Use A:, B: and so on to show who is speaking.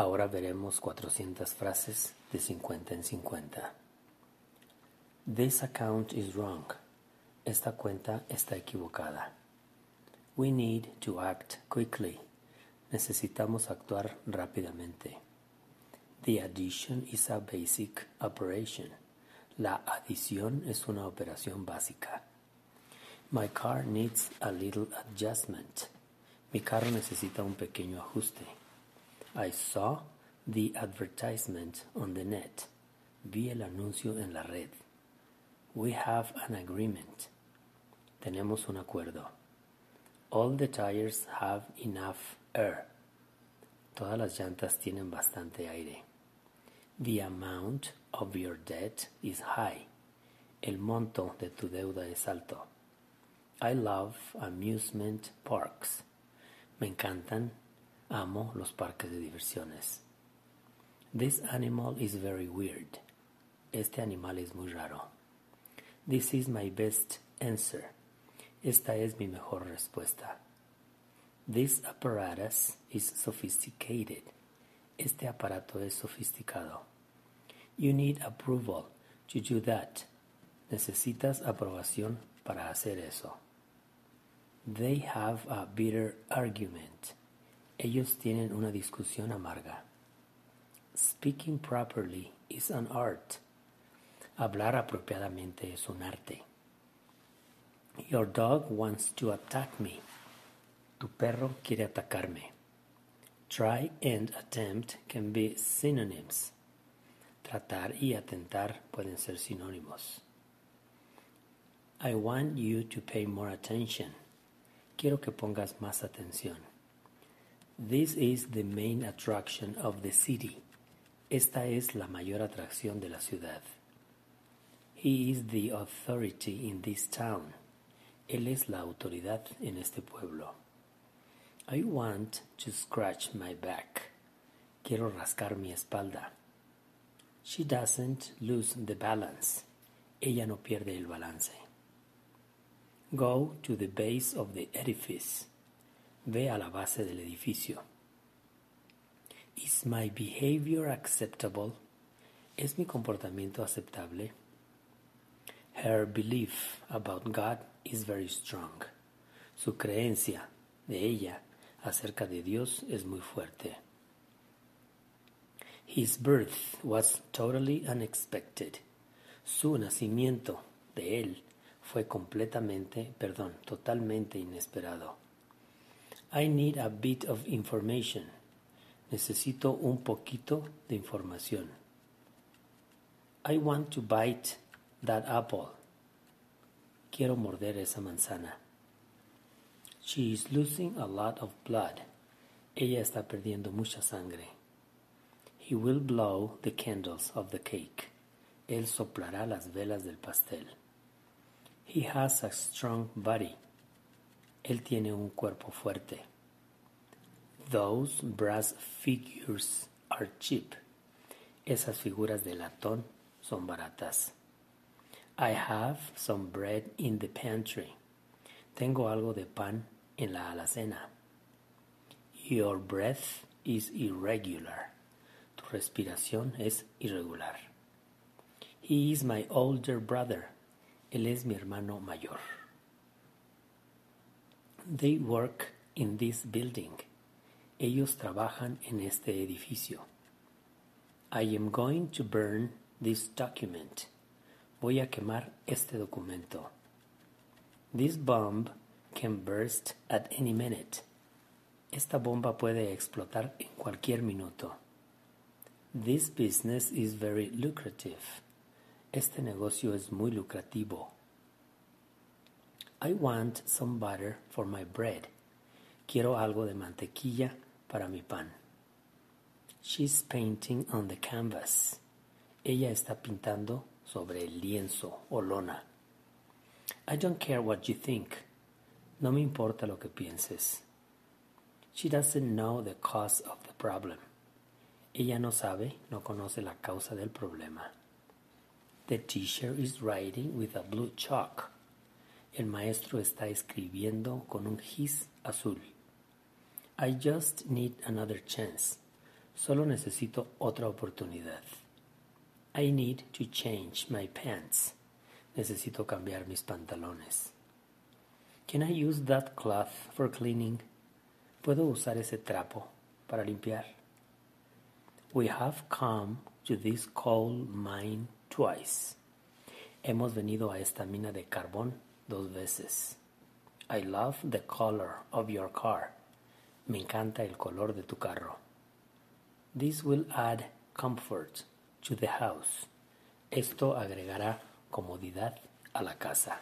A: Ahora veremos 400 frases de 50 en 50. This account is wrong. Esta cuenta está equivocada. We need to act quickly. Necesitamos actuar rápidamente. The addition is a basic operation. La adición es una operación básica. My car needs a little adjustment. Mi carro necesita un pequeño ajuste. I saw the advertisement on the net. Vi el anuncio en la red. We have an agreement. Tenemos un acuerdo. All the tires have enough air. Todas las llantas tienen bastante aire. The amount of your debt is high. El monto de tu deuda es alto. I love amusement parks. Me encantan, amo los parques de diversiones. This animal is very weird. Este animal es muy raro. This is my best answer. Esta es mi mejor respuesta. This apparatus is sophisticated. Este aparato es sofisticado. You need approval to do that. Necesitas aprobación para hacer eso. They have a bitter argument. Ellos tienen una discusión amarga. Speaking properly is an art. Hablar apropiadamente es un arte. Your dog wants to attack me. Tu perro quiere atacarme. Try and attempt can be synonyms. Tratar y atentar pueden ser sinónimos. I want you to pay more attention. Quiero que pongas más atención. This is the main attraction of the city. Esta es la mayor atracción de la ciudad. He is the authority in this town. Él es la autoridad en este pueblo. I want to scratch my back. Quiero rascar mi espalda. She doesn't lose the balance. Ella no pierde el balance. Go to the base of the edifice. Ve a la base del edificio. Is my behavior acceptable? ¿Es mi comportamiento aceptable? Her belief about God is very strong. Su creencia de ella acerca de Dios es muy fuerte. His birth was totally unexpected. Su nacimiento de él fue completamente, perdón, totalmente inesperado. I need a bit of information. Necesito un poquito de información. I want to bite that apple. Quiero morder esa manzana. She is losing a lot of blood. Ella está perdiendo mucha sangre. He will blow the candles of the cake. Él soplará las velas del pastel. He has a strong body. Él tiene un cuerpo fuerte. Those brass figures are cheap. Esas figuras de latón son baratas. I have some bread in the pantry. Tengo algo de pan en la alacena. Your breath is irregular. Tu respiración es irregular. He is my older brother. Él es mi hermano mayor. They work in this building. Ellos trabajan en este edificio. I am going to burn this document. Voy a quemar este documento. This bomb can burst at any minute. Esta bomba puede explotar en cualquier minuto. This business is very lucrative. Este negocio es muy lucrativo. I want some butter for my bread. Quiero algo de mantequilla para mi pan. She's painting on the canvas. Ella está pintando sobre el lienzo o lona. I don't care what you think. No me importa lo que pienses. She doesn't know the cause of the problem. Ella no sabe, no conoce la causa del problema. The teacher is writing with a blue chalk. El maestro está escribiendo con un gis azul. I just need another chance. Solo necesito otra oportunidad. I need to change my pants. Necesito cambiar mis pantalones. Can I use that cloth for cleaning? ¿Puedo usar ese trapo para limpiar? We have come to this coal mine twice. Hemos venido a esta mina de carbón dos veces. I love the color of your car. Me encanta el color de tu carro. This will add comfort to the house. Esto agregará comodidad a la casa.